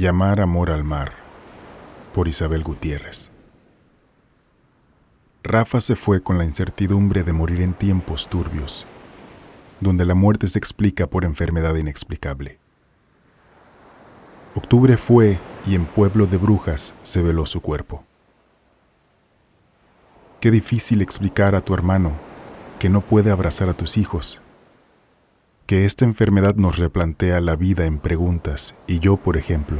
Llamar amor al mar, por Isabel Gutiérrez. Rafa se fue con la incertidumbre de morir en tiempos turbios, donde la muerte se explica por enfermedad inexplicable. Octubre fue y en Pueblo de Brujas se veló su cuerpo. Qué difícil explicar a tu hermano que no puede abrazar a tus hijos, que esta enfermedad nos replantea la vida en preguntas y yo, por ejemplo,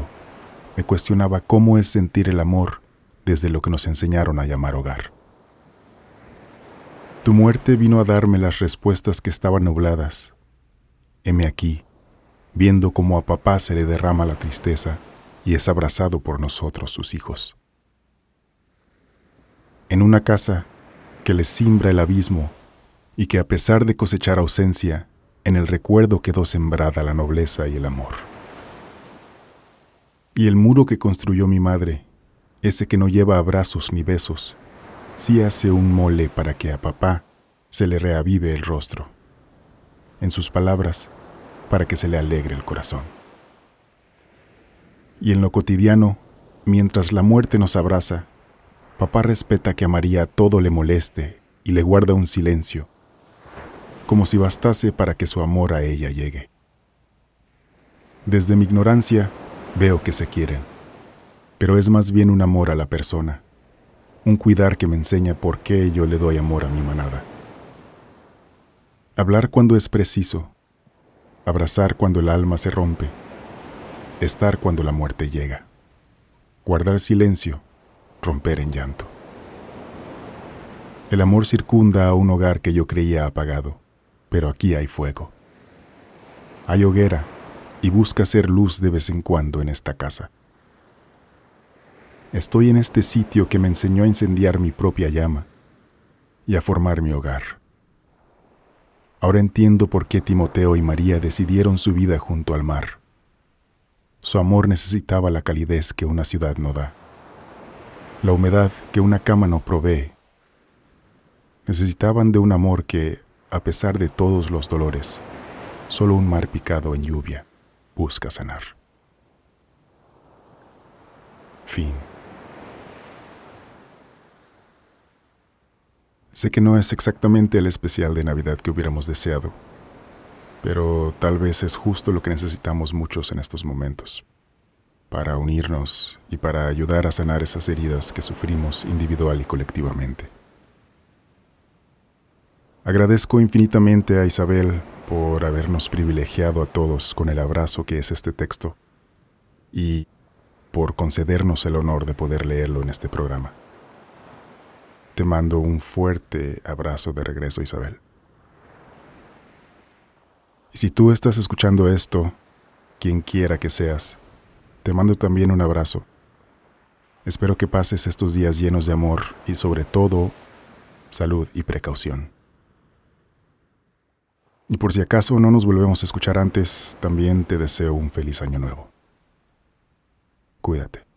me cuestionaba cómo es sentir el amor desde lo que nos enseñaron a llamar hogar. Tu muerte vino a darme las respuestas que estaban nubladas. Heme aquí, viendo cómo a papá se le derrama la tristeza y es abrazado por nosotros, sus hijos. En una casa que les simbra el abismo y que a pesar de cosechar ausencia, en el recuerdo quedó sembrada la nobleza y el amor. Y el muro que construyó mi madre, ese que no lleva abrazos ni besos, sí hace un mole para que a papá se le reavive el rostro. En sus palabras, para que se le alegre el corazón. Y en lo cotidiano, mientras la muerte nos abraza, papá respeta que a María todo le moleste y le guarda un silencio, como si bastase para que su amor a ella llegue. Desde mi ignorancia veo que se quieren, pero es más bien un amor a la persona, un cuidar que me enseña por qué yo le doy amor a mi manada. Hablar cuando es preciso, abrazar cuando el alma se rompe, estar cuando la muerte llega, guardar silencio, romper en llanto. El amor circunda a un hogar que yo creía apagado, pero aquí hay fuego. Hay hoguera y busca ser luz de vez en cuando en esta casa. Estoy en este sitio que me enseñó a incendiar mi propia llama y a formar mi hogar. Ahora entiendo por qué Timoteo y María decidieron su vida junto al mar. Su amor necesitaba la calidez que una ciudad no da, la humedad que una cama no provee. Necesitaban de un amor que, a pesar de todos los dolores, solo un mar picado en lluvia busca sanar. Fin. Sé que no es exactamente el especial de Navidad que hubiéramos deseado, pero tal vez es justo lo que necesitamos muchos en estos momentos, para unirnos y para ayudar a sanar esas heridas que sufrimos individual y colectivamente. Agradezco infinitamente a Isabel por habernos privilegiado a todos con el abrazo que es este texto y por concedernos el honor de poder leerlo en este programa. Te mando un fuerte abrazo de regreso, Isabel. Y si tú estás escuchando esto, quien quiera que seas, te mando también un abrazo. Espero que pases estos días llenos de amor y sobre todo salud y precaución. Y por si acaso no nos volvemos a escuchar antes, también te deseo un feliz año nuevo. Cuídate.